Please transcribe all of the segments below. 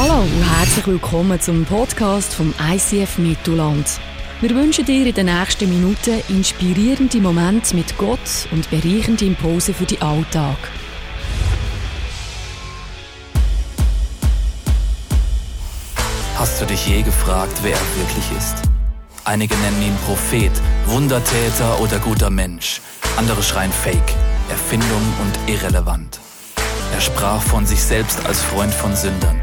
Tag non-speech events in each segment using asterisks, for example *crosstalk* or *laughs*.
Hallo und herzlich willkommen zum Podcast vom ICF Mittelland. Wir wünschen dir in den nächsten Minuten inspirierende Momente mit Gott und bereichende Impulse für den Alltag. Hast du dich je gefragt, wer er wirklich ist? Einige nennen ihn Prophet, Wundertäter oder guter Mensch. Andere schreien Fake, Erfindung und irrelevant. Er sprach von sich selbst als Freund von Sündern,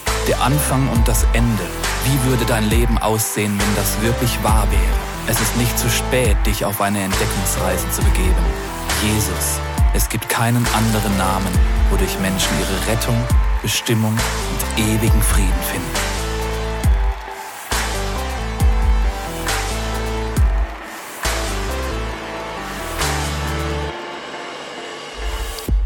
Der Anfang und das Ende. Wie würde dein Leben aussehen, wenn das wirklich wahr wäre? Es ist nicht zu spät, dich auf eine Entdeckungsreise zu begeben. Jesus. Es gibt keinen anderen Namen, wodurch Menschen ihre Rettung, Bestimmung und ewigen Frieden finden.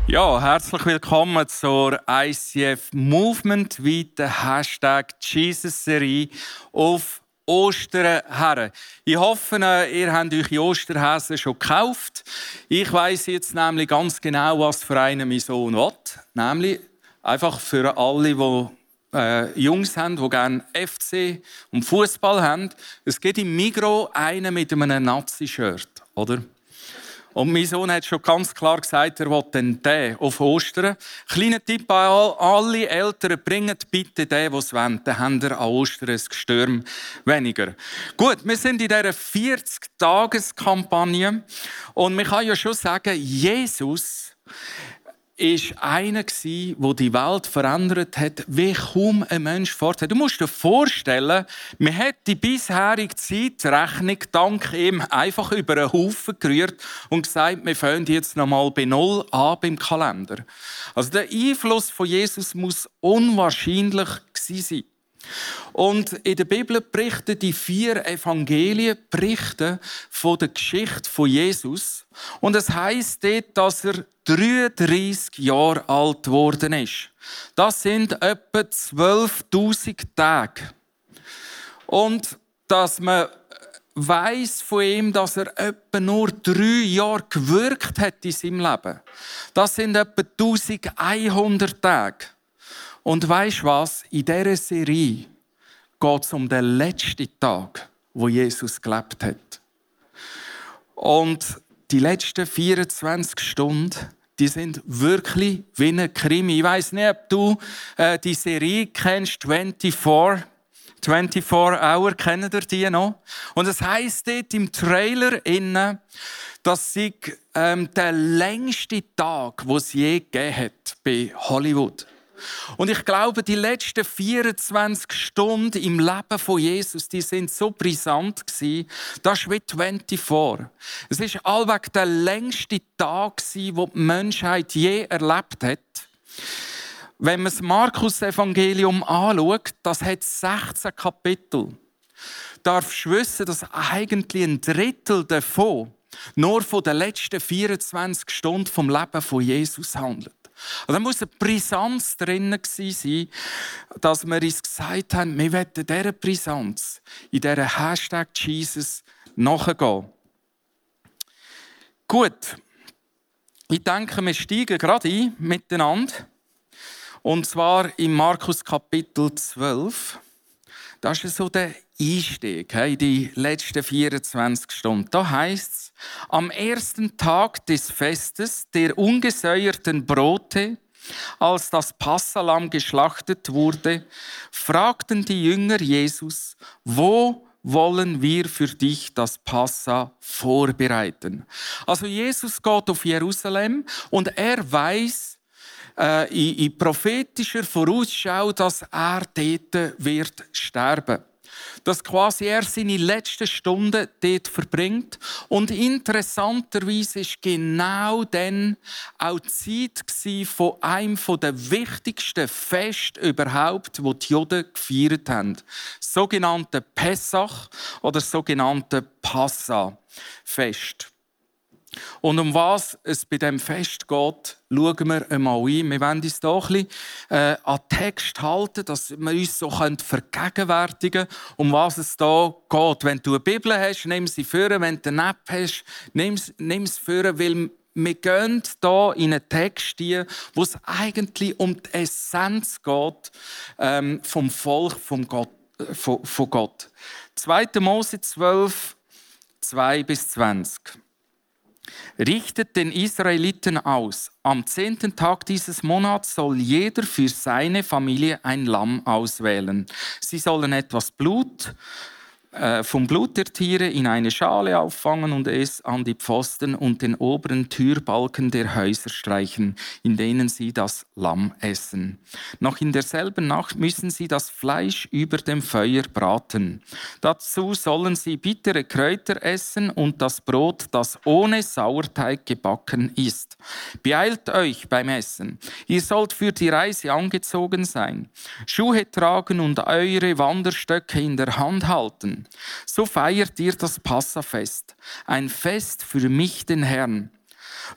Ja, herzlich willkommen zur ICF Movement weiter Hashtag Jesus Serie auf Ostern her. Ich hoffe, ihr habt euch die Osterhäse schon gekauft. Ich weiß jetzt nämlich ganz genau, was für einen mein Sohn will. Nämlich einfach für alle, die äh, Jungs haben, die gerne FC und Fußball haben. Es gibt im Migro einen mit einem Nazi-Shirt, oder? Und mein Sohn hat schon ganz klar gesagt, er will den den auf Ostern. Kleiner Tipp an alle Eltern, bringt bitte den, was wollen. Dann haben wir an Ostern ein Gestürm weniger. Gut, wir sind in dieser 40-Tages-Kampagne. Und man kann ja schon sagen, Jesus ist einer gsi, wo die Welt verändert hat, wie kaum ein Mensch vorher. Du musst dir vorstellen, man hat die bisherige Zeitrechnung dank ihm einfach über einen Haufen gerührt und gesagt, wir fangen jetzt nochmal bei Null an beim Kalender. Also der Einfluss von Jesus muss unwahrscheinlich gsi sein. Und in der Bibel berichten die vier Evangelien berichten von der Geschichte von Jesus. Und es heißt dort, dass er 33 Jahre alt geworden ist. Das sind etwa 12.000 Tage. Und dass man weiß von ihm, dass er etwa nur drei Jahre gewirkt hat in seinem Leben. Das sind etwa 1100 Tage. Und weißt was? In dieser Serie geht es um den letzten Tag, wo Jesus gelebt hat. Und die letzten 24 Stunden, die sind wirklich wie ein Krimi. Ich weiß nicht, ob du äh, die Serie kennst, 24. 24 Hour, kennt ihr die noch? Und es heißt dort im Trailer innen, dass sie ähm, der längste Tag, wo es je gegeben hat bei Hollywood. Und ich glaube, die letzten 24 Stunden im Leben von Jesus, die sind so brisant gewesen. Das ist wie 24. Es ist allweg der längste Tag gewesen, den die Menschheit je erlebt hat. Wenn man das Markus-Evangelium anschaut, das hat 16 Kapitel. Darfst du wissen, dass eigentlich ein Drittel davon nur von den letzten 24 Stunden vom Leben von Jesus handelt. Und da muss eine Brisanz drin sein, dass wir uns gesagt haben, wir wollen dieser Brisanz, in dieser Hashtag Jesus nachgehen. Gut. Ich denke, wir steigen gerade ein miteinander. Und zwar in Markus Kapitel 12. Das ist so der Einstieg in die letzten 24 Stunden. Da heißt es, am ersten Tag des Festes der ungesäuerten Brote, als das Passalam geschlachtet wurde, fragten die Jünger Jesus, wo wollen wir für dich das Passa vorbereiten? Also Jesus geht auf Jerusalem und er weiß äh, in, in prophetischer Vorausschau, dass er dort wird sterben. dass quasi er seine letzten Stunden dort verbringt. Und interessanterweise ist genau dann auch die Zeit von einem der wichtigsten Feste überhaupt, wo die Juden gefeiert haben. Sogenannte Pessach oder sogenannte Passa-Fest. Und um was es bei dem Fest geht, schauen wir einmal ein. Wir wollen uns hier ein bisschen äh, an Text halten, dass wir uns so vergegenwärtigen können, um was es hier geht. Wenn du eine Bibel hast, nimm sie vor. Wenn du eine App hast, nimm, nimm sie vor, weil wir gehen hier in einen Text hier, wo es eigentlich um die Essenz geht ähm, vom Volk vom Gott, äh, von, von Gott. 2. Mose 12, 2 bis 20 richtet den Israeliten aus. Am zehnten Tag dieses Monats soll jeder für seine Familie ein Lamm auswählen. Sie sollen etwas Blut äh, vom Blut der Tiere in eine Schale auffangen und es an die Pfosten und den oberen Türbalken der Häuser streichen, in denen sie das Lamm essen. Noch in derselben Nacht müssen sie das Fleisch über dem Feuer braten. Dazu sollen sie bittere Kräuter essen und das Brot, das ohne Sauerteig gebacken ist. Beeilt euch beim Essen. Ihr sollt für die Reise angezogen sein, Schuhe tragen und eure Wanderstöcke in der Hand halten. So feiert ihr das Passafest, ein Fest für mich, den Herrn.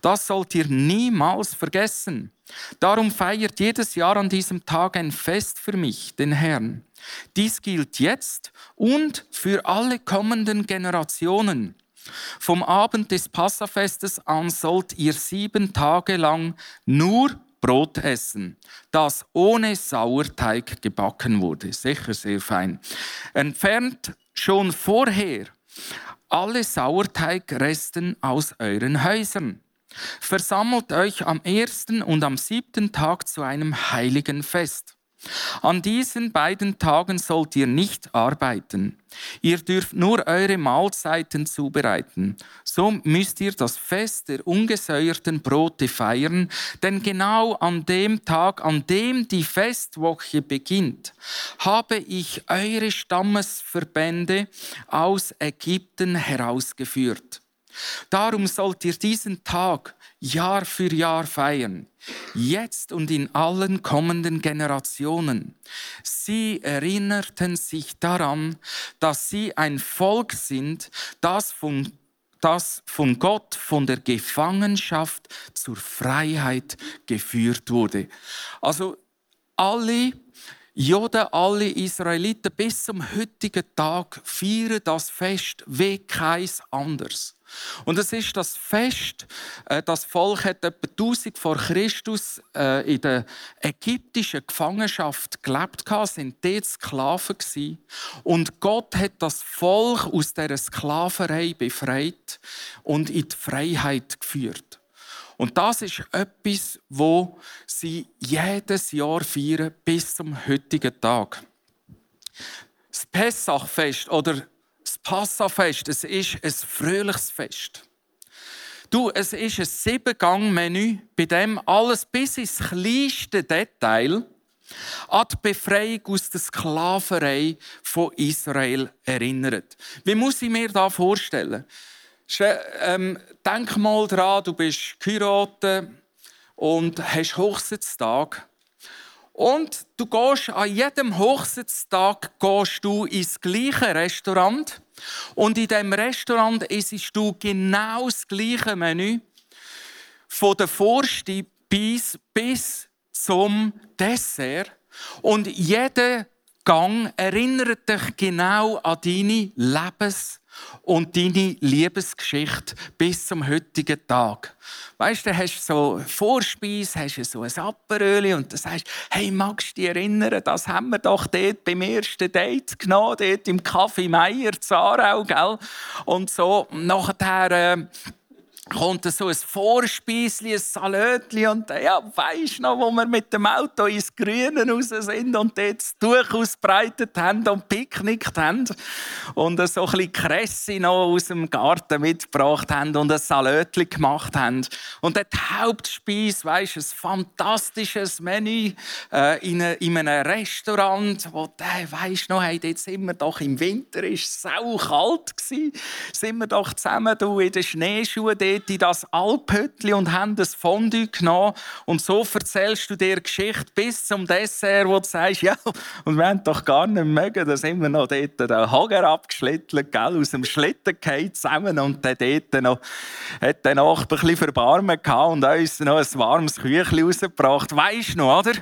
Das sollt ihr niemals vergessen. Darum feiert jedes Jahr an diesem Tag ein Fest für mich, den Herrn. Dies gilt jetzt und für alle kommenden Generationen. Vom Abend des Passafestes an sollt ihr sieben Tage lang nur Brot essen, das ohne Sauerteig gebacken wurde. Sicher sehr fein. Entfernt schon vorher alle Sauerteigresten aus euren Häusern. Versammelt euch am ersten und am siebten Tag zu einem heiligen Fest. An diesen beiden Tagen sollt ihr nicht arbeiten. Ihr dürft nur eure Mahlzeiten zubereiten. So müsst ihr das Fest der ungesäuerten Brote feiern, denn genau an dem Tag, an dem die Festwoche beginnt, habe ich eure Stammesverbände aus Ägypten herausgeführt. Darum sollt ihr diesen Tag Jahr für Jahr feiern, jetzt und in allen kommenden Generationen. Sie erinnerten sich daran, dass sie ein Volk sind, das von das von Gott, von der Gefangenschaft zur Freiheit geführt wurde. Also alle Juden, alle Israeliten bis zum heutigen Tag feiern das Fest wie keins anderes. Und es ist das Fest, äh, das Volk hat etwa 1000 vor Christus äh, in der ägyptischen Gefangenschaft gelebt, sind dort Sklaven Und Gott hat das Volk aus dieser Sklaverei befreit und in die Freiheit geführt. Und das ist etwas, wo sie jedes Jahr feiern bis zum heutigen Tag. Das Pessachfest oder Passafest, es ist ein fröhliches Fest. Du, es ist ein Siebengang-Menü, bei dem alles bis ins kleinste Detail an die Befreiung aus der Sklaverei von Israel erinnert. Wie muss ich mir das vorstellen? Ähm, denk mal dran, du bist geheiratet und hast Hochzeitstag. Und du gehst an jedem Hochzeitstag gehst du ins gleiche Restaurant. Und in diesem Restaurant isst du genau das gleiche Menü. Von der Vorspeise bis zum Dessert. Und jeder Gang erinnert dich genau an deine Lebens- und deine Liebesgeschichte bis zum heutigen Tag. Weißt du, hast so Vorspeise, hast so ein Apperöli und du sagst, hey, magst du dich erinnern, das haben wir doch dort beim ersten Date genommen, dort im Café Meier, Zarau, gell? Und so, nachher, äh, kommt so ein Vorspeisli, ein Salötli und ja, weisst noch, wo wir mit dem Auto ins Grüne raus sind und dort das Tuch ausbreitet haben und picknickt haben und so ein bisschen Kresse noch aus dem Garten mitgebracht haben und ein Salötli gemacht haben. Und der Hauptspeis, weisst ein fantastisches Menü äh, in, in einem Restaurant, wo der, weisst noch, hey, dort sind wir doch im Winter, ist sau kalt gsi, sind wir doch zusammen du, in den Schneeschuhen dort in das Alphütli und haben das Fondue genommen. Und so erzählst du dir Geschichte bis zum Dessert, wo du sagst, ja, und wir haben doch gar nicht mögen, da sind wir noch dort den Hager abgeschlittelt, gell, aus dem Schlitten gefallen zusammen und dann dort noch, hat dann auch ein bisschen Verbarmen gehabt und uns noch ein warmes Küchli rausgebracht. Weisst du noch, oder?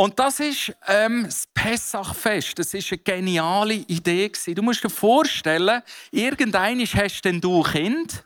Und das ist ähm, das Pessachfest. Das ist eine geniale Idee. Du musst dir vorstellen, irgendein hast denn du Kind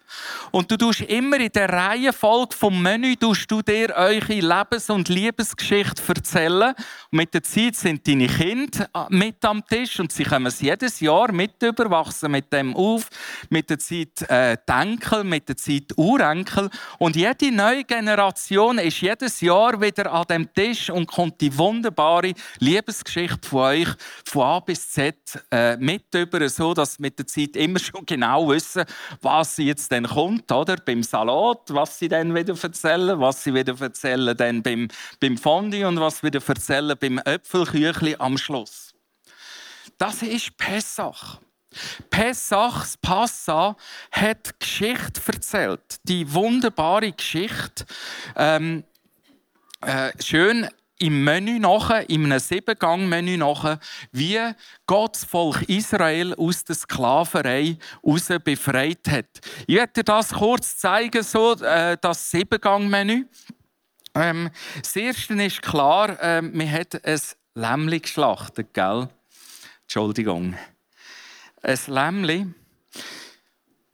und du tust immer in der Reihenfolge vom Menü tust du dir eure Lebens- und Liebesgeschichte erzählen. Und mit der Zeit sind deine Kinder äh, mit am Tisch und sie kommen es jedes Jahr mit überwachsen mit dem auf. Mit der Zeit äh, die Enkel, mit der Zeit Urenkel. Und jede neue Generation ist jedes Jahr wieder an dem Tisch und kommt die wunderbare Liebesgeschichte von euch von A bis Z äh, mit über, so dass mit der Zeit immer schon genau wissen, was sie jetzt dann kommt, oder? Beim Salat, was sie dann wieder erzählen, was sie wieder erzählen dann beim, beim Fondue und was wieder erzählen beim Äpfelküchli am Schluss. Das ist Pessach. Pessach, das Passa, hat Geschichte erzählt. Die wunderbare Geschichte. Ähm, äh, schön im Menü nachher, in einem Siebengang-Menü nachher, wie Gott das Volk Israel aus der Sklaverei heraus befreit hat. Ich werde dir das kurz zeigen, so, äh, das Siebengang-Menü. Ähm, das Erste ist klar, äh, man hat ein Lämmli geschlachtet, gell? Entschuldigung. Ein Lämmli,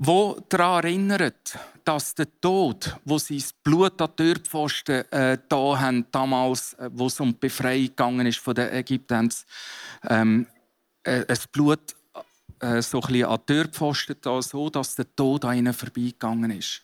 das daran erinnert, dass der Tod, wo sie das Blut an die Türpfosten äh, da haben, damals, äh, wo es um die Befreiung gegangen ist von den Ägyptens, ähm, äh, Blut äh, so ein bisschen an die Türpfosten da, so dass der Tod an ihnen vorbeigegangen ist.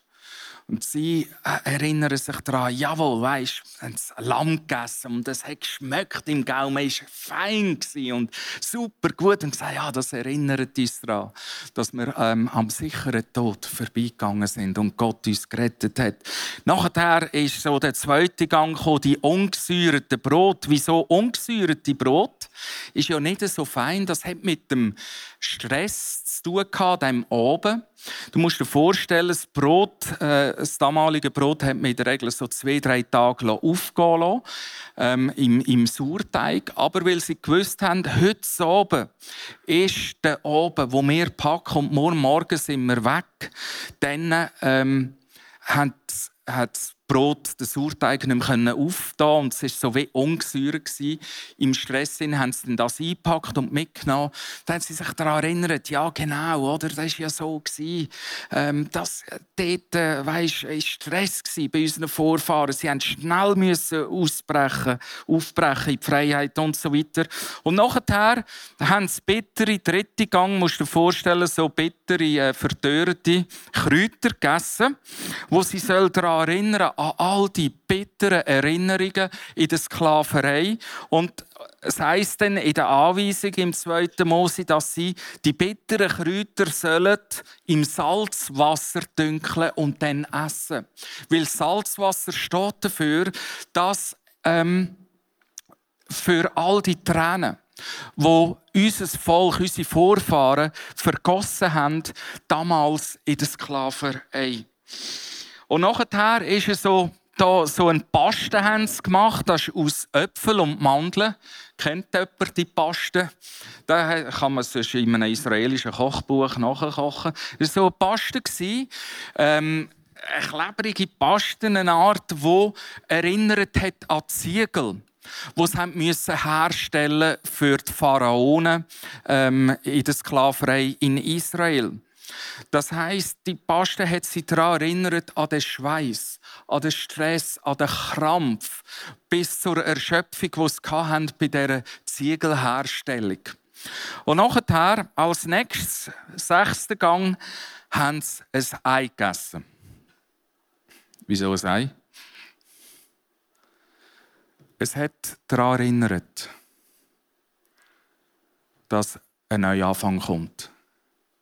Und sie äh, erinnern sich daran, jawohl, weisst, haben das Lamm gegessen und es hat geschmeckt im Gaumen, es war fein und super gut. Und gesagt, ja, das erinnert uns daran, dass wir ähm, am sicheren Tod vorbeigegangen sind und Gott uns gerettet hat. Nachher ist so der zweite Gang gekommen, die ungesäuerten Brot. Wieso ungesäuerte Brot? Ist ja nicht so fein. Das hat mit dem Stress zu tun gehabt, dem oben. Du musst dir vorstellen, das Brot, äh, das damalige Brot hat man in der Regel so zwei, drei Tage aufgehen lassen, ähm, im, im Sauerteig. Aber weil sie gewusst haben, heute Abend ist der Abend, wo wir packen und morgen Morgen sind wir weg, dann ähm, hat, hat Brot, den Sauerteig nicht mehr auftauen und es war so wie ungesäuert. Im Stress haben sie das eingepackt und mitgenommen. Dann haben sie sich daran erinnert, ja genau, oder? das war ja so. Ähm, das, dort äh, weißt, war Stress bei unseren Vorfahren. Sie mussten schnell müssen ausbrechen, aufbrechen in die Freiheit und so weiter. Und nachher haben sie bittere, dritte Gang, musst du dir vorstellen, so bittere, äh, verdörrte Kräuter gegessen, wo sie daran erinnern an all die bitteren Erinnerungen in der Sklaverei. Und es heisst dann in der Anweisung im 2. Mose, dass sie die bitteren Kräuter sollen im Salzwasser dünkeln und dann essen. Weil Salzwasser steht dafür, dass ähm, für all die Tränen, wo unser Volk, unsere Vorfahren vergossen haben, damals in der Sklaverei. Und nachher ist es so, da so ein Paste haben sie gemacht, das ist aus Äpfel und Mandeln. Kennt jemand die Paste? Da kann man sonst in einem israelischen Kochbuch nachkochen. Das war so eine Paste. Ähm, eine klebrige Paste, eine Art, die erinnert hat an Ziegel die sie müssen herstellen für die Pharaonen ähm, in der Sklaverei in Israel. Das heißt, die Paste hat sie daran erinnert an den Schweiß, an den Stress, an den Krampf, bis zur Erschöpfung, die sie hatten bei dieser Ziegelherstellung. Und nachher, als nächstes, sechsten Gang, haben sie ein Ei gegessen. Wieso sei? Es hat daran erinnert, dass ein neuer Anfang kommt.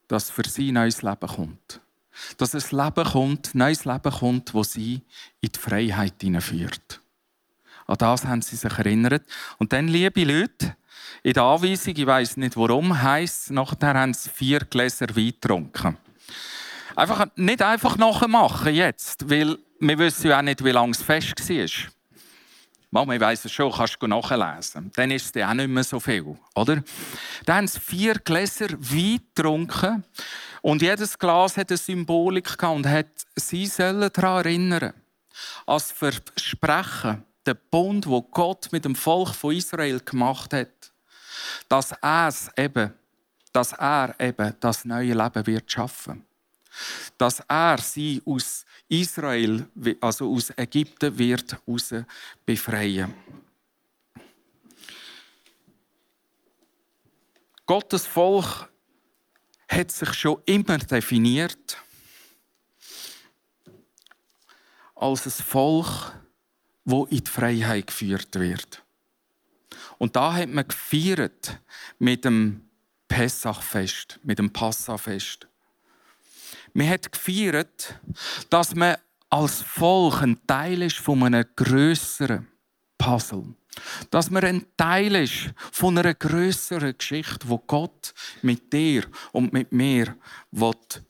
Dass für sie neues Leben kommt. Dass ein Leben kommt, neues Leben kommt, wo sie in die Freiheit hineinführt. An das haben sie sich erinnert. Und dann, liebe Leute, in der Anweisung, ich weiß nicht warum, heisst es, nachher haben sie vier Gläser Wein getrunken. Einfach, nicht einfach nachmachen jetzt, weil wir wissen ja auch nicht, wie lange es fest war. Mama, ich weiss es schon, kannst du nachlesen. Dann ist es dann auch nicht mehr so viel, oder? Dann haben sie vier Gläser Wein getrunken und jedes Glas hat eine Symbolik gehabt und hat sie sollen daran erinnern, als Versprechen, der Bund, wo Gott mit dem Volk von Israel gemacht hat, dass er eben, dass er eben das neue Leben wird schaffen, dass er sie aus Israel, also aus Ägypten, wird raus befreien. Gottes Volk hat sich schon immer definiert als ein Volk, wo in die Freiheit geführt wird. Und da hat man gefeiert mit dem Pessachfest, mit dem Passafest. Man hat gefeiert, dass man als Volk ein Teil ist von einem größeren Puzzle. Dass man ein Teil ist von einer größeren Geschichte, wo Gott mit dir und mit mir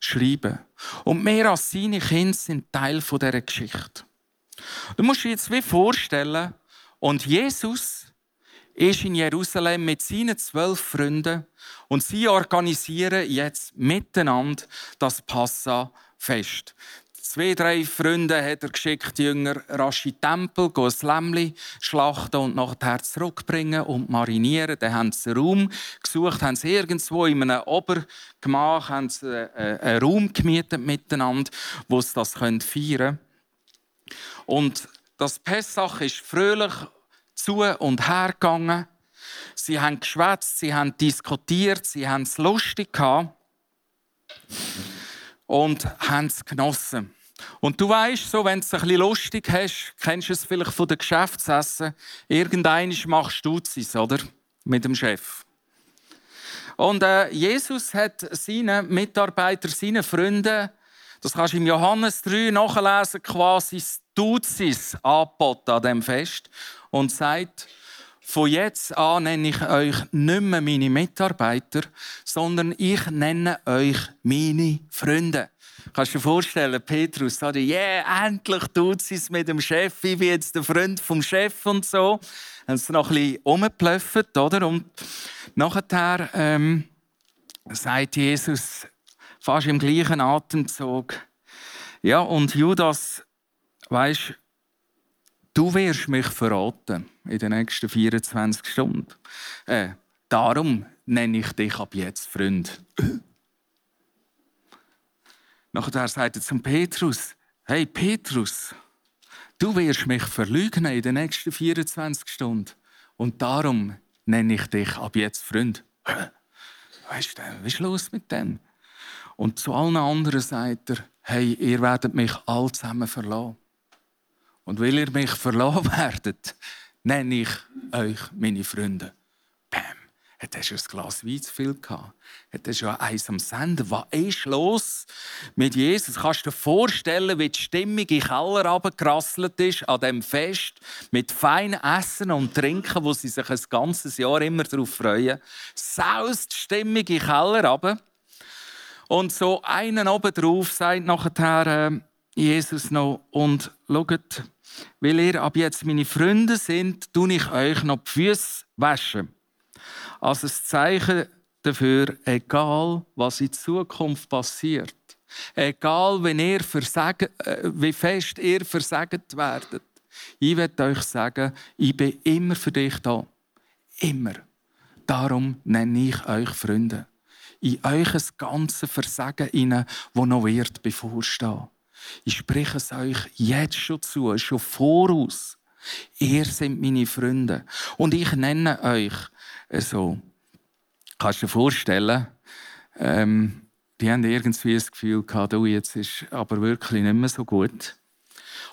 schreiben will. Und wir als seine Kinder sind Teil dieser Geschichte. Du musst dir jetzt wie vorstellen, und Jesus ist in Jerusalem mit seinen zwölf Freunden und sie organisieren jetzt miteinander das Passa-Fest. Zwei, drei Freunde hat er geschickt, die Jünger rasch in den Tempel, gehen ein Lämmchen schlachten und nachher zurückbringen und marinieren. Dann haben sie einen Raum gesucht, haben sie irgendwo in einem Obergemach haben sie äh, einen Raum gemietet miteinander, wo sie das feiern können. Und das Pessach ist fröhlich zu und her gegangen. Sie haben geschwätzt, sie haben diskutiert, sie haben es lustig gehabt und haben es genossen. Und du weißt, so, wenn du es ein bisschen lustig hast, kennst du es vielleicht von den Geschäftsessen. Irgendeines machst du es, oder? Mit dem Chef. Und äh, Jesus hat seinen Mitarbeitern, seinen Freunden, das kannst du im Johannes 3 nachlesen, quasi das Duzis angeboten an diesem Fest und sagt, von jetzt an nenne ich euch nicht mehr meine Mitarbeiter, sondern ich nenne euch meine Freunde. Kannst du dir vorstellen, Petrus sagt, yeah, endlich tut sie es mit dem Chef, ich bin jetzt der Freund vom Chef und so. Haben sie noch ein bisschen rumgeplöffert, oder? Und nachher ähm, sagt Jesus fast im gleichen Atemzug, ja, und Judas, weißt Du wirst mich verraten in den nächsten 24 Stunden. Äh, darum nenne ich dich ab jetzt Freund. Nachher sagt er zum Petrus: Hey Petrus, du wirst mich verlügen in den nächsten 24 Stunden. Und darum nenne ich dich ab jetzt Freund. Weißt du, was ist los mit dem? Und zu allen anderen sagt er: Hey, ihr werdet mich alle zusammen verlassen. Und weil ihr mich verloren werdet, nenne ich euch meine Freunde. Bam. Hat er schon ein Glas Wein zu viel gehabt? Hat er schon eins am Senden? Was ist los mit Jesus? Kannst du dir vorstellen, wie die Stimmung in Keller runtergerasselt ist an diesem Fest mit feinem Essen und Trinken, wo sie sich ein ganzes Jahr immer darauf freuen? Saust die Stimmung in Keller runter. Und so einen oben drauf sagt nachher äh, Jesus noch, und schaut, weil ihr ab jetzt meine Freunde sind, tue ich euch noch die Füße waschen. Als ein Zeichen dafür, egal was in Zukunft passiert, egal wenn ihr versagt, äh, wie fest ihr versagt werdet, ich werde euch sagen, ich bin immer für dich da. Immer. Darum nenne ich euch Freunde. In euch das ganze Versagen inne, wo noch wird bevorstehen. Ich spreche es euch jetzt schon zu, schon voraus. Ihr seid meine Freunde. Und ich nenne euch so. Kannst du dir vorstellen, ähm, die haben irgendwie das Gefühl gehabt, oh, jetzt ist aber wirklich nicht mehr so gut.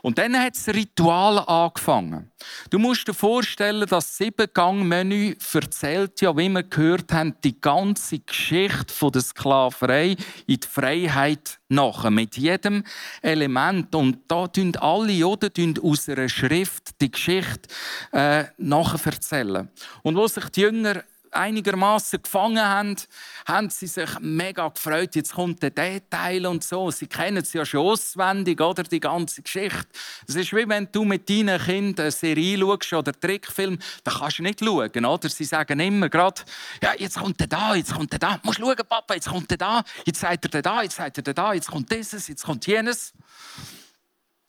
Und dann hat das Ritual angefangen. Du musst dir vorstellen, das Siebengang-Menü erzählt ja, wie wir gehört haben, die ganze Geschichte der Sklaverei in die Freiheit nach. Mit jedem Element. Und da tun alle Juden aus einer Schrift die Geschichte äh, nacherzählen. Und wo sich die Jünger einigermaßen gefangen haben, haben sie sich mega gefreut. Jetzt kommt der Detail und so. Sie kennen es ja schon auswendig, oder die ganze Geschichte. Es ist wie wenn du mit deinen Kindern eine Serie schaust oder einen Trickfilm, da kannst du nicht schauen, oder? Sie sagen immer gerade, ja, jetzt kommt der da, jetzt kommt der da. Du musst schauen, Papa, jetzt kommt der da, jetzt sagt er da, jetzt sagt er da, jetzt kommt dieses, jetzt kommt jenes.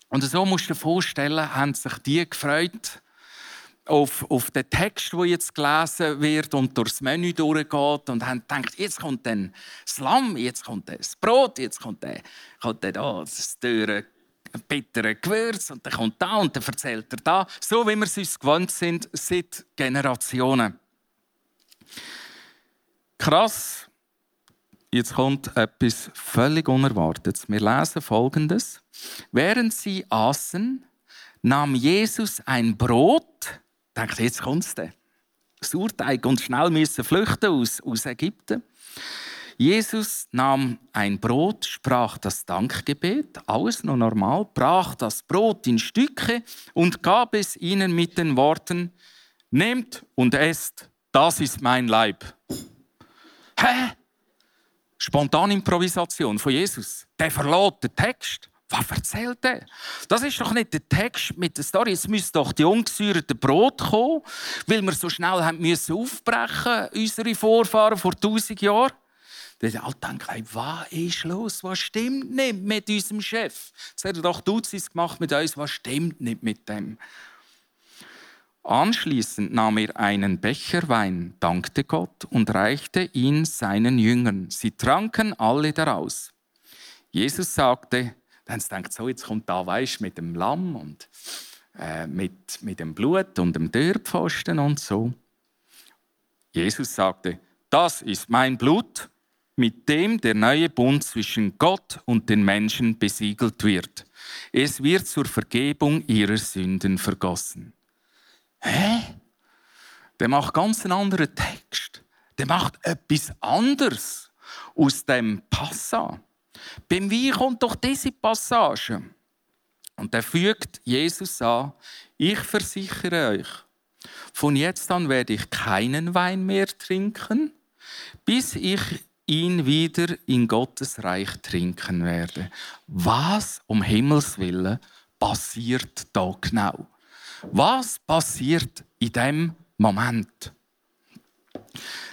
Und so musst du dir vorstellen, haben sich die gefreut, auf, auf den Text, der jetzt gelesen wird und durchs Menü durchgeht und haben gedacht, jetzt kommt dann Lamm, jetzt kommt das Brot, jetzt kommt, der, kommt der da, das teure bittere Gewürz und dann kommt da und dann erzählt er da. So wie wir es uns gewohnt sind seit Generationen. Krass, jetzt kommt etwas völlig Unerwartetes. Wir lesen Folgendes. Während sie aßen, nahm Jesus ein Brot, denkt, jetzt kommt es dann. Sauerteig und schnell müssen flüchten aus, aus Ägypten. Jesus nahm ein Brot, sprach das Dankgebet, alles noch normal, brach das Brot in Stücke und gab es ihnen mit den Worten: Nehmt und esst, das ist mein Leib. Hä? Spontane Improvisation von Jesus. Der verlot den Text. Was erzählt er? Das ist doch nicht der Text mit der Story. Es müsste doch die ungesäuerten Brot kommen, weil wir so schnell haben müssen aufbrechen, unsere Vorfahren vor tausend Jahren. Dann alle denken, was ist los? Was stimmt nicht mit unserem Chef? Jetzt hat er doch Dutzis gemacht mit uns. Was stimmt nicht mit dem? Anschließend nahm er einen Becher Wein, dankte Gott und reichte ihn seinen Jüngern. Sie tranken alle daraus. Jesus sagte, dann haben sie gedacht, so, jetzt kommt da, weißt, mit dem Lamm und äh, mit, mit dem Blut und dem Türpfosten und so. Jesus sagte, das ist mein Blut, mit dem der neue Bund zwischen Gott und den Menschen besiegelt wird. Es wird zur Vergebung ihrer Sünden vergossen. Hä? Der macht ganz einen anderen Text. Der macht etwas anderes aus dem Passa. Beim Wein kommt doch diese Passage. Und er fügt Jesus an, ich versichere euch, von jetzt an werde ich keinen Wein mehr trinken, bis ich ihn wieder in Gottes Reich trinken werde. Was um Himmels willen passiert da genau? Was passiert in dem Moment?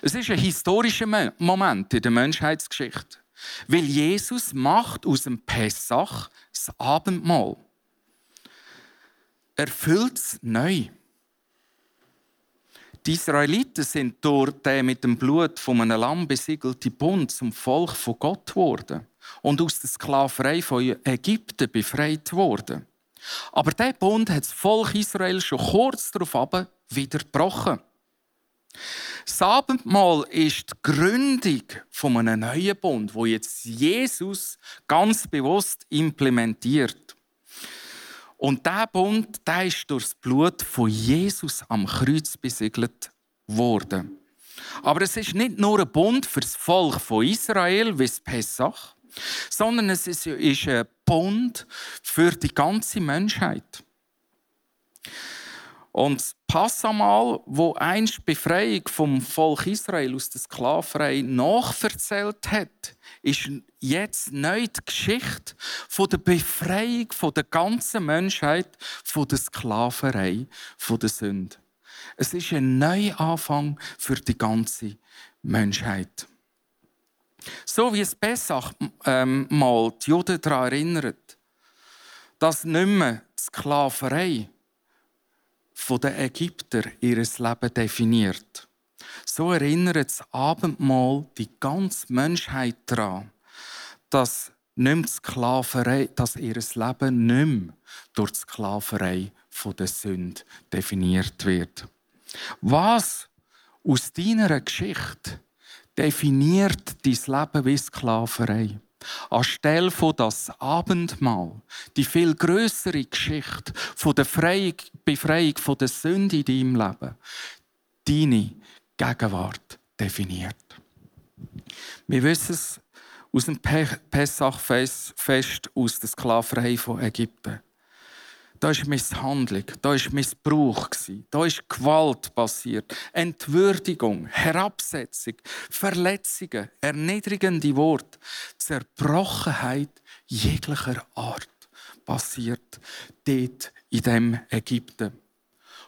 Es ist ein historischer Moment in der Menschheitsgeschichte. Weil Jesus macht aus dem Pessach das Abendmahl. Er füllt es neu. Die Israeliten sind durch den mit dem Blut von einem Lamm besiegelten Bund zum Volk von Gott geworden und aus der Sklaverei von Ägypten befreit worden. Aber der Bund hat das Volk Israel schon kurz darauf wieder gebrochen. Das Abendmahl ist die Gründung von einem neuen Bund, wo jetzt Jesus ganz bewusst implementiert. Und der Bund, der ist durch das Blut von Jesus am Kreuz besiegelt worden. Aber es ist nicht nur ein Bund für das Volk von Israel, wie es Pessach, sondern es ist ein Bund für die ganze Menschheit. Und das Passamal, wo einst die Befreiung vom Volk Israel aus der Sklaverei nachverzählt hat, ist jetzt neu die Geschichte von der Befreiung von der ganzen Menschheit von der Sklaverei, von der Sünde. Es ist ein Neuanfang für die ganze Menschheit. So wie es Pessach ähm, mal die Juden daran erinnert, dass nicht mehr die Sklaverei von den Ägypter ihr Leben definiert. So erinnert das Abendmahl die ganze Menschheit daran, dass nicht Sklaverei, dass ihr Leben nicht mehr durch die Sklaverei der Sünde definiert wird. Was aus deiner Geschichte definiert dein Leben wie Sklaverei? Anstelle von das Abendmahl, die viel größere Geschichte von der Befreiung von der Sünde in deinem Leben, deine Gegenwart definiert. Wir wissen es aus dem Pessachfest, aus der Sklaverei von Ägypten. Da ist Misshandlung, da ist Missbrauch, da ist Gewalt passiert, Entwürdigung, Herabsetzung, Verletzungen, erniedrigende Worte, Zerbrochenheit jeglicher Art passiert dort in dem Ägypten.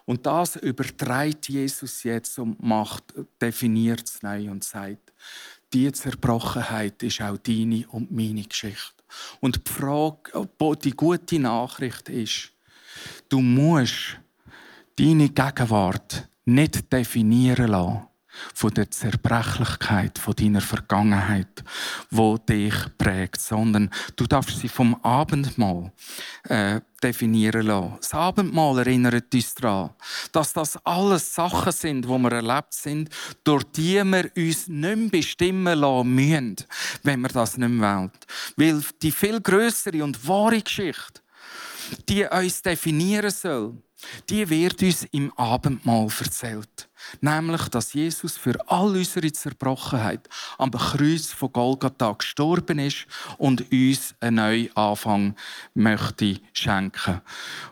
Und das übertreibt Jesus jetzt und macht, definiert es neu und sagt, die Zerbrochenheit ist auch deine und meine Geschichte. Und die Frage, die gute Nachricht ist, du musst deine Gegenwart nicht definieren lassen von der Zerbrechlichkeit von deiner Vergangenheit, wo dich prägt, sondern du darfst sie vom Abendmahl äh, definieren lassen. Das Abendmahl erinnert uns daran, dass das alles Sachen sind, wo wir erlebt sind, durch die wir uns nicht mehr bestimmen lassen müssen, wenn wir das nicht mehr wollen. Weil die viel größere und wahre Geschichte, die uns definieren soll, die wird uns im Abendmahl erzählt. Nämlich, dass Jesus für all unsere Zerbrochenheit am Kreuz von Golgatha gestorben ist und uns einen neuen Anfang möchte schenken.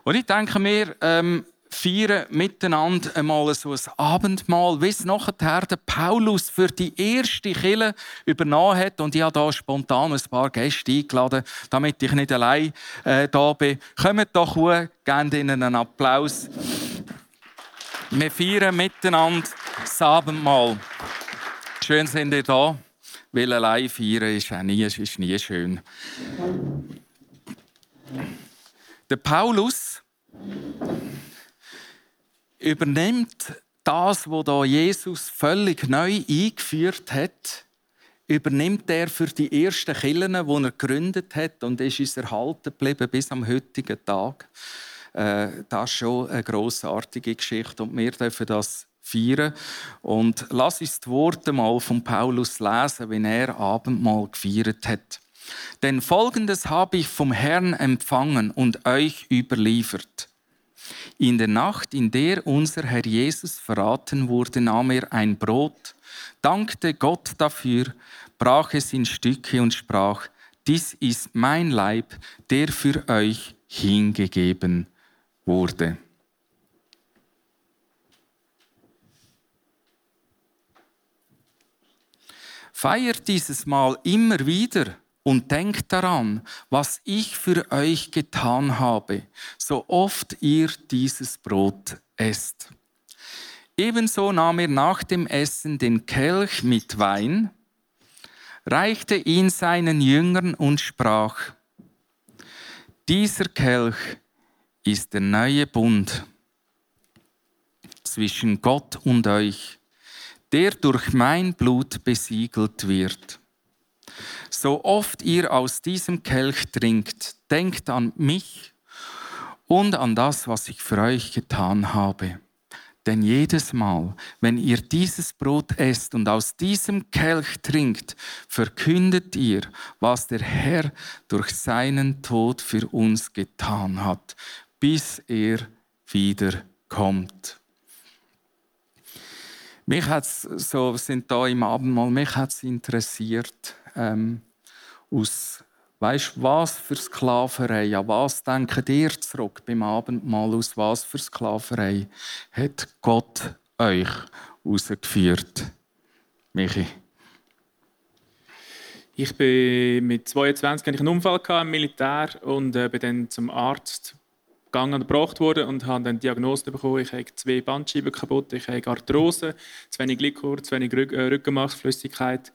Und ich denke mir, ähm, feiern miteinander einmal so ein Abendmahl, wie es nachher der Paulus für die erste Kille übernommen hat. Und ich habe da spontan ein paar Gäste eingeladen, damit ich nicht allein äh, da bin. Kommt doch hoch, gebt ihnen einen Applaus. Wir feiern miteinander das Abendmahl. Schön sind ihr da, weil allein feiern ist, auch nie, ist nie schön. Der Paulus übernimmt das, was da Jesus völlig neu eingeführt hat, übernimmt er für die ersten Kirchen, die er gegründet hat und ist uns erhalten geblieben bis am heutigen Tag. Äh, das ist schon eine grossartige Geschichte und wir dürfen das feiern. Und lass uns die Worte mal von Paulus lesen, wie er Abendmahl gefeiert hat. Denn Folgendes habe ich vom Herrn empfangen und euch überliefert. In der Nacht, in der unser Herr Jesus verraten wurde, nahm er ein Brot, dankte Gott dafür, brach es in Stücke und sprach, dies ist mein Leib, der für euch hingegeben wurde. Feiert dieses Mal immer wieder und denkt daran, was ich für euch getan habe, so oft ihr dieses Brot esst. Ebenso nahm er nach dem Essen den Kelch mit Wein, reichte ihn seinen Jüngern und sprach, dieser Kelch ist der neue Bund zwischen Gott und euch, der durch mein Blut besiegelt wird. So oft ihr aus diesem Kelch trinkt, denkt an mich und an das, was ich für euch getan habe. Denn jedes Mal, wenn ihr dieses Brot esst und aus diesem Kelch trinkt, verkündet ihr, was der Herr durch seinen Tod für uns getan hat, bis er wiederkommt. Mich hat's so sind da im Abendmahl. Mich hat es interessiert, ähm, aus Weißt was für Sklaverei, an was denkt ihr zurück beim Abendmahl, aus was für Sklaverei hat Gott euch rausgeführt? Michi. Ich bin mit 22 hatte einen Unfall im Militär und äh, bin dann zum Arzt gegangen und gebracht worden und habe dann die Diagnose bekommen, ich habe zwei Bandscheiben kaputt, ich habe Arthrose, zu wenig Glykor, zu wenig Rück äh, Rückenmarksflüssigkeit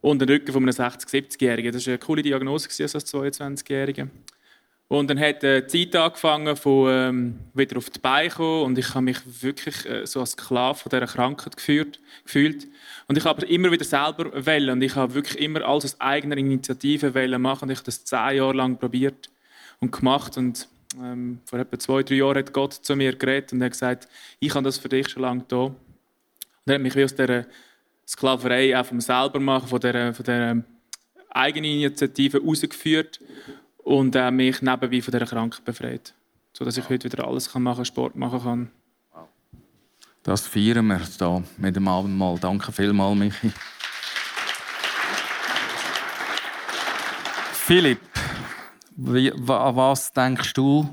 und den Rücken von einem 60-, 70-Jährigen. Das war eine coole Diagnose als 22-Jähriger. Und dann hat äh, die Zeit angefangen, von ähm, wieder auf die Beine zu kommen. Und ich habe mich wirklich äh, so als Sklave dieser Krankheit geführt, gefühlt. Und ich habe immer wieder selber wählen. Und ich habe wirklich immer alles aus eigener Initiative wählen machen. Und ich habe das zehn Jahre lang probiert und gemacht. Und ähm, vor etwa zwei, drei Jahren hat Gott zu mir geredet und hat gesagt, ich habe das für dich schon lange da. Und er hat mich wie aus dieser Sklaverei auch vom selber machen, von dieser, von dieser eigene Initiative rausgeführt und äh, mich nebenbei von dieser Krankheit befreit. Sodass ich heute wieder alles kann machen Sport machen kann. Das feiern wir hier mit dem Abendmahl. Danke vielmals, Michi. Philipp, an was denkst du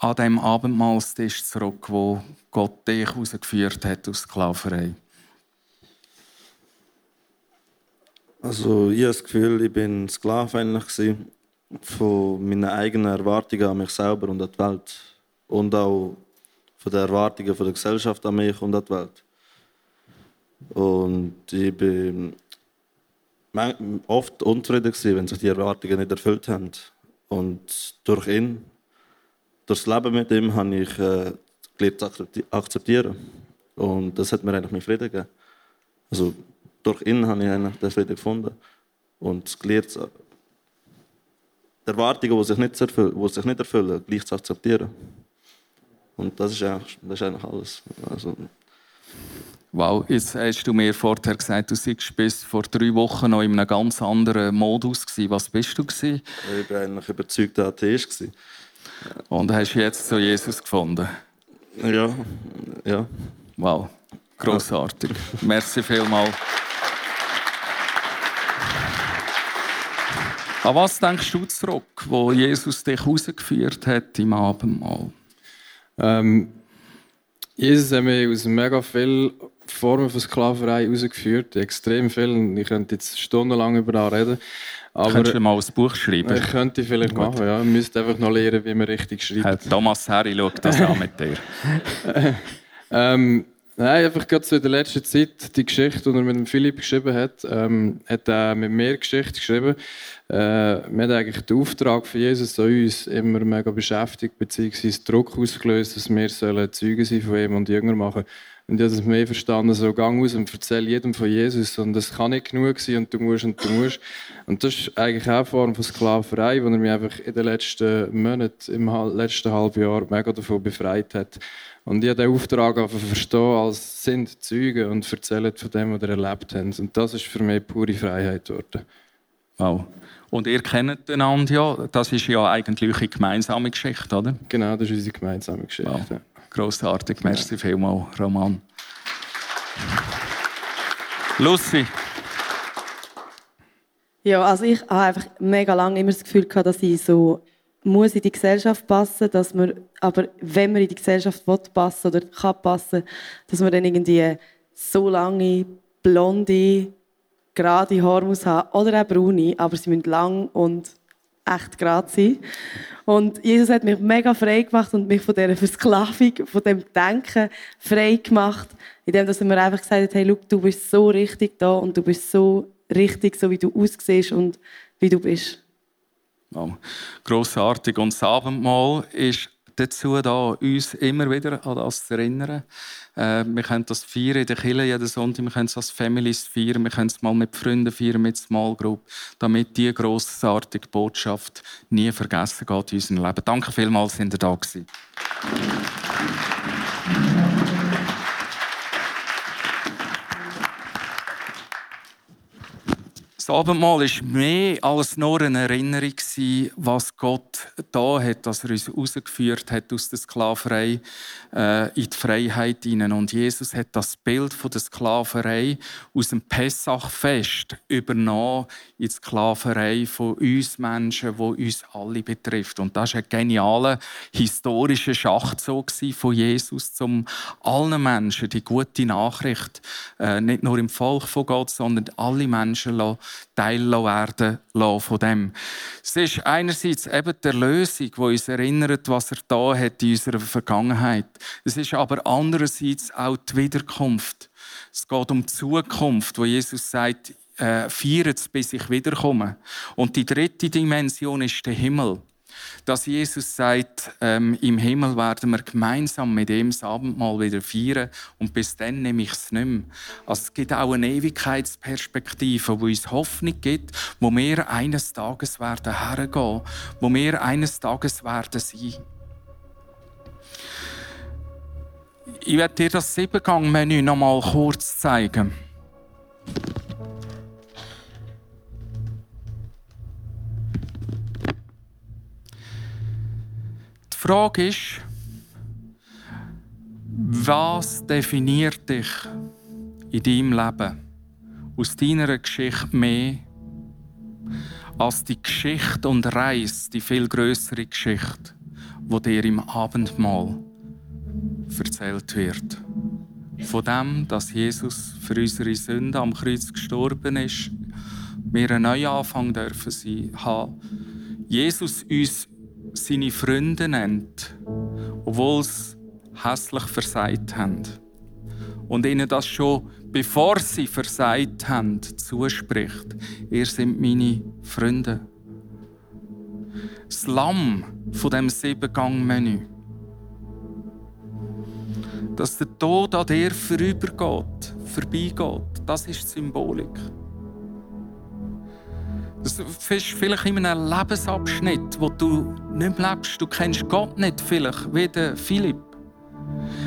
an dem Abendmahlstisch zurück, wo Gott dich herausgeführt hat aus Sklaverei? Also ich habe das Gefühl, ich bin Sklave eigentlich von meinen eigenen Erwartungen an mich selber und an die Welt. Und auch von den Erwartungen von der Gesellschaft an mich und an die Welt. Und ich bin oft unzufrieden gewesen, wenn sich die Erwartungen nicht erfüllt haben. Und durch ihn, durch das Leben mit ihm, habe ich äh, gelernt zu akzeptieren. Und das hat mir eigentlich mehr Frieden gegeben. Also durch ihn habe ich eigentlich den Frieden gefunden. Und gelernt, die Erwartungen, die sich nicht erfüllen, die sich nicht erfüllen gleich zu akzeptieren. Und das ist eigentlich, das ist eigentlich alles. Also, Wow, jetzt hast du mir vorher gesagt, du warst bis vor drei Wochen noch in einem ganz anderen Modus. Was bist du? Gewesen? Ich war eigentlich überzeugter Atheist. Und hast du jetzt zu Jesus gefunden? Ja, ja. Wow, grossartig. Merci vielmals. An was denkst du zurück, wo Jesus dich rausgeführt hat im Abendmahl? Ähm, Jesus hat mich aus mega vielen Formen von Sklaverei herausgeführt, extrem viel. Ich könnte jetzt stundenlang über das reden. Aber Könntest du mal ein Buch schreiben? Ich könnte vielleicht Gut. machen, ja. Ich müsste einfach noch lernen, wie man richtig schreibt. Herr Thomas Harry schaut das an mit dir. *laughs* ähm, Nein, einfach gerade so in der letzten Zeit, die Geschichte, die er mit dem Philipp geschrieben hat, ähm, hat er mit mir Geschichte geschrieben. Äh, wir haben eigentlich den Auftrag von Jesus an uns immer mega beschäftigt, beziehungsweise Druck ausgelöst, dass wir sollen Zeugen sein von ihm und Jünger machen. Und ich habe das mehr verstanden, so gang aus und erzähl jedem von Jesus. Und das kann nicht genug sein und du musst und du musst. Und das ist eigentlich auch eine Form von Sklaverei, die er mich einfach in den letzten Monaten, im letzten halben Jahr mega davon befreit hat. Und ich habe den Auftrag einfach verstehen, als sind Zeugen und erzählen von dem, was sie erlebt haben. Und das ist für mich pure Freiheit geworden. Wow. Und ihr kennt einander ja. Das ist ja eigentlich eine gemeinsame Geschichte, oder? Genau, das ist unsere gemeinsame Geschichte. Wow. Grossartig. Merci ja. vielmals, Roman. Lucy. Ja, also ich habe einfach mega lange immer das Gefühl gehabt, dass ich so muss in die Gesellschaft passen, dass man, aber wenn man in die Gesellschaft will passen oder kann passen, dass man dann irgendwie so lange blonde, gerade Haare muss haben oder auch braune, aber sie müssen lang und echt gerade sein. Und Jesus hat mich mega frei gemacht und mich von dieser Versklavung, von dem Denken frei gemacht, indem er mir einfach gesagt hat, hey, look, du bist so richtig da und du bist so richtig, so wie du aussiehst und wie du bist. Wow. Grossartig. Und das Abendmahl ist dazu da, uns immer wieder an das zu erinnern. Äh, wir können das feiern in der Kirche jeden Sonntag, wir können es als Families feiern, wir können es mal mit Freunden feiern, mit Small Group, damit diese grossartige Botschaft nie vergessen geht in unserem Leben. Danke vielmals, dass ihr da gewesen. Das Abendmahl war mehr als nur eine Erinnerung, was Gott da hat, dass er uns rausgeführt hat aus der Sklaverei äh, in die Freiheit hinein. Und Jesus hat das Bild von der Sklaverei aus dem Pessachfest übernommen in die Sklaverei von uns Menschen, die uns alle betrifft. Und das war ein genialer historischer Schachzug von Jesus, um allen Menschen die gute Nachricht, äh, nicht nur im Volk von Gott, sondern alle Menschen Teil werden von dem. Es ist einerseits eben die Erlösung, die uns erinnert, was er da hat in unserer Vergangenheit. Es ist aber andererseits auch die Wiederkunft. Es geht um die Zukunft, wo Jesus sagt, äh, feiert bis ich wiederkomme. Und die dritte Dimension ist der Himmel dass Jesus sagt, ähm, im Himmel werden wir gemeinsam mit ihm das Abendmahl wieder feiern und bis dann nehme ich es nicht mehr. Also es gibt auch eine Ewigkeitsperspektive, die uns Hoffnung gibt, wo wir eines Tages werden hergehen, wo wir eines Tages werden sein. Ich werde dir das Siebengang-Menü noch mal kurz zeigen. Frage ist, was definiert dich in deinem Leben aus deiner Geschichte mehr als die Geschichte und Reise, die viel größere Geschichte, wo dir im Abendmahl erzählt wird? Von dem, dass Jesus für unsere Sünden am Kreuz gestorben ist, wir einen neuen Anfang dürfen sie haben. Jesus uns seine Freunde nennt, obwohl sie hässlich versagt haben. Und ihnen das schon, bevor sie versagt haben, zuspricht. Ihr seid meine Freunde. Das Lamm von dem Siebengang-Menü. Dass der Tod an dir vorübergeht, vorbeigeht, das ist die Symbolik. Das ist vielleicht in einem Lebensabschnitt, wo du nicht mehr lebst. Du kennst Gott nicht vielleicht, wie der Philipp.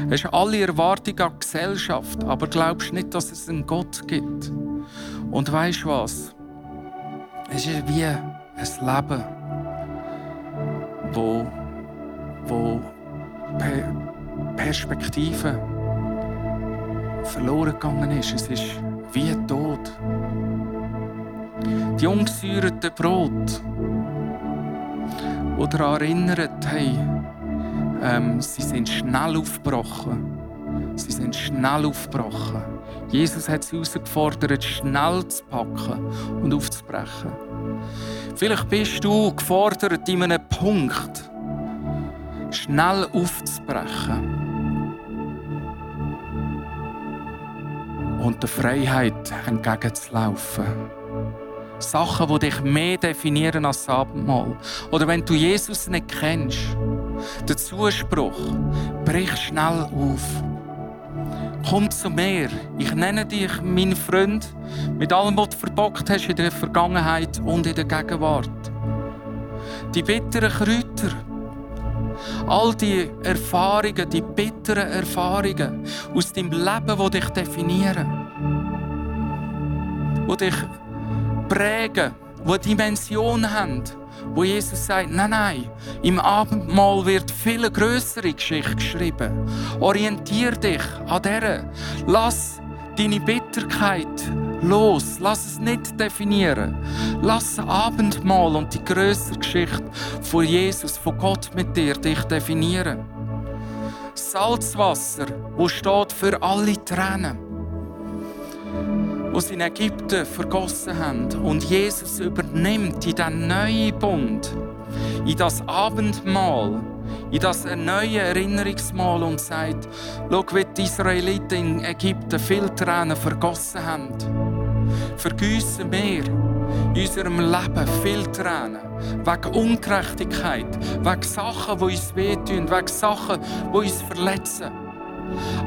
Du hast alle Erwartungen an die Gesellschaft, aber glaubst nicht, dass es einen Gott gibt. Und weißt du was? Es ist wie ein Leben, wo, wo Perspektive verloren gegangen ist. Es ist wie ein Tod die ungesäuerten Brot, die daran erinnert, hey, ähm, sie sind schnell aufgebrochen. Sie sind schnell aufgebrochen. Jesus hat sie herausgefordert, schnell zu packen und aufzubrechen. Vielleicht bist du gefordert, in einem Punkt schnell aufzubrechen. Und der Freiheit entgegenzulaufen. Sachen, die dich mehr definieren als das Abendmahl. Oder wenn du Jesus nicht kennst, der Zuspruch, brich schnell auf. Komm zu mir. Ich nenne dich mein Freund mit allem, was du verbockt hast in der Vergangenheit und in der Gegenwart. Die bitteren Kräuter, all die Erfahrungen, die bitteren Erfahrungen aus deinem Leben, die dich definieren, die dich prägen, die Dimension haben, wo Jesus sagt, nein, nein, im Abendmahl wird viel größere Geschichte geschrieben. Orientier dich an der. Lass deine Bitterkeit los. Lass es nicht definieren. Lass das Abendmahl und die größere Geschichte von Jesus, von Gott mit dir, dich definieren. Salzwasser, wo steht für alle Tränen wo sie in Ägypten vergossen haben. Und Jesus übernimmt in diesen neuen Bund, in das Abendmahl, in das neue Erinnerungsmahl und sagt, schau, wie die Israeliten in Ägypten viel Tränen vergossen haben. Vergüssen wir in unserem Leben viel Tränen. Wegen Ungerechtigkeit, wegen Sachen, die uns wehtun, wegen Sachen, die uns verletzen.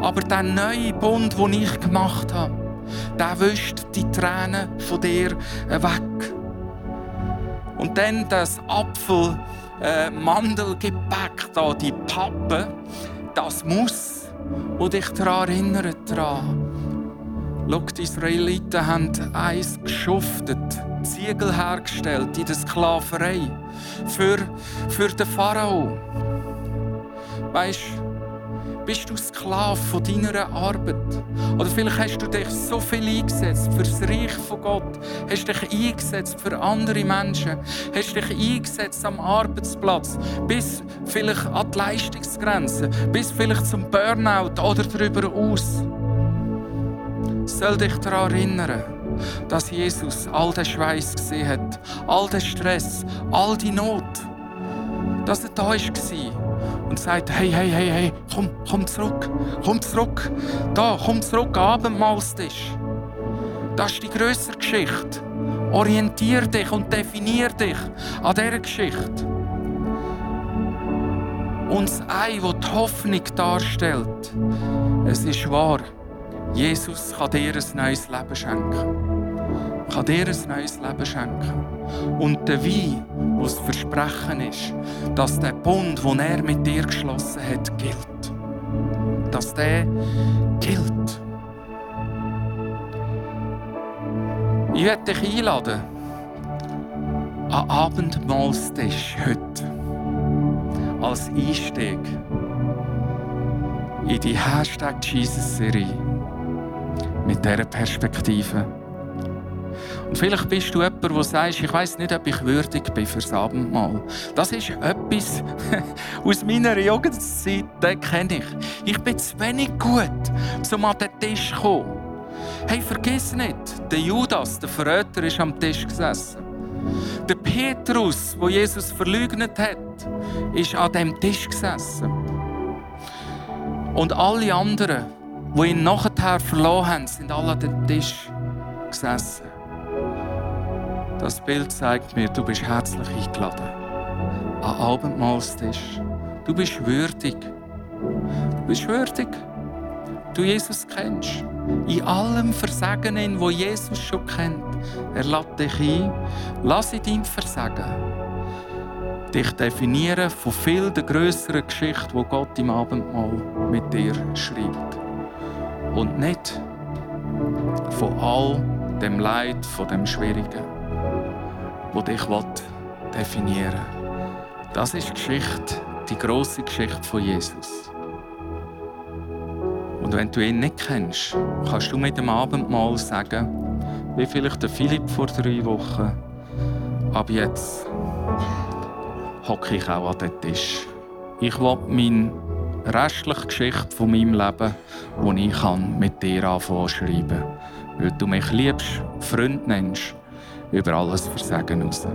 Aber der neue Bund, den ich gemacht habe, der wischt die Tränen von dir äh, weg. Und dann das Apfel, äh, die Pappe, das muss, wo dich daran erinnert. Daran. Schau, die Israeliten haben eins geschuftet, Ziegel hergestellt in der Sklaverei für, für den Pharao. Weißt du, bist du Sklave von deiner Arbeit? Oder vielleicht hast du dich so viel eingesetzt für das Reich von Gott. Hast dich eingesetzt für andere Menschen. Hast dich eingesetzt am Arbeitsplatz. Bis vielleicht an die Leistungsgrenze. Bis vielleicht zum Burnout oder darüber aus. Soll dich daran erinnern, dass Jesus all den Schweiß gesehen hat, all den Stress, all die Not. Dass er da war und sagt, hey, hey, hey, hey, komm, komm zurück, komm zurück, da, komm zurück, Abendmahlstisch. Das ist die größere Geschichte. Orientier dich und definier dich an dieser Geschichte. Und das Ei, das die Hoffnung darstellt, es ist wahr, Jesus kann dir ein neues Leben schenken. Kann dir ein neues Leben schenken. Und der Wein, was das Versprechen ist, dass der Bund, den er mit dir geschlossen hat, gilt. Dass der gilt. Ich werde dich einladen an Abendmahlstisch heute. als Einstieg in die Hashtag Jesus-Serie mit dieser Perspektive. Und vielleicht bist du jemand, der sagt, ich weiß nicht, ob ich würdig bin fürs Abendmahl. Das ist etwas *laughs* aus meiner Jugendzeit, das kenne ich. Ich bin zu wenig gut, um an den Tisch zu kommen. Hey, vergiss nicht, der Judas, der Verräter, ist am Tisch gesessen. Der Petrus, wo Jesus verleugnet hat, ist an dem Tisch gesessen. Und alle anderen, die ihn nachher verloren haben, sind alle an dem Tisch gesessen. Das Bild zeigt mir, du bist herzlich eingeladen. An Abendmahlstisch. Du bist würdig. Du bist würdig. Du Jesus kennst. In allem Versagen, in wo Jesus schon kennt. Er lädt dich ein. Lass ihn dein Versagen dich definieren von viel der grösseren Geschichte, die Gott im Abendmahl mit dir schreibt. Und nicht von all dem Leid, von dem Schwierigen, wo dich definieren will. Das ist die Geschichte, die große Geschichte von Jesus. Und wenn du ihn nicht kennst, kannst du mit dem Abendmahl sagen, wie vielleicht der Philipp vor drei Wochen, ab jetzt hocke ich auch an den Tisch. Ich will meine restliche Geschichte von meinem Leben, die ich kann, mit dir anfangen schreiben. Weil du mich liebst, Freund nennst, über alles Versagen raus.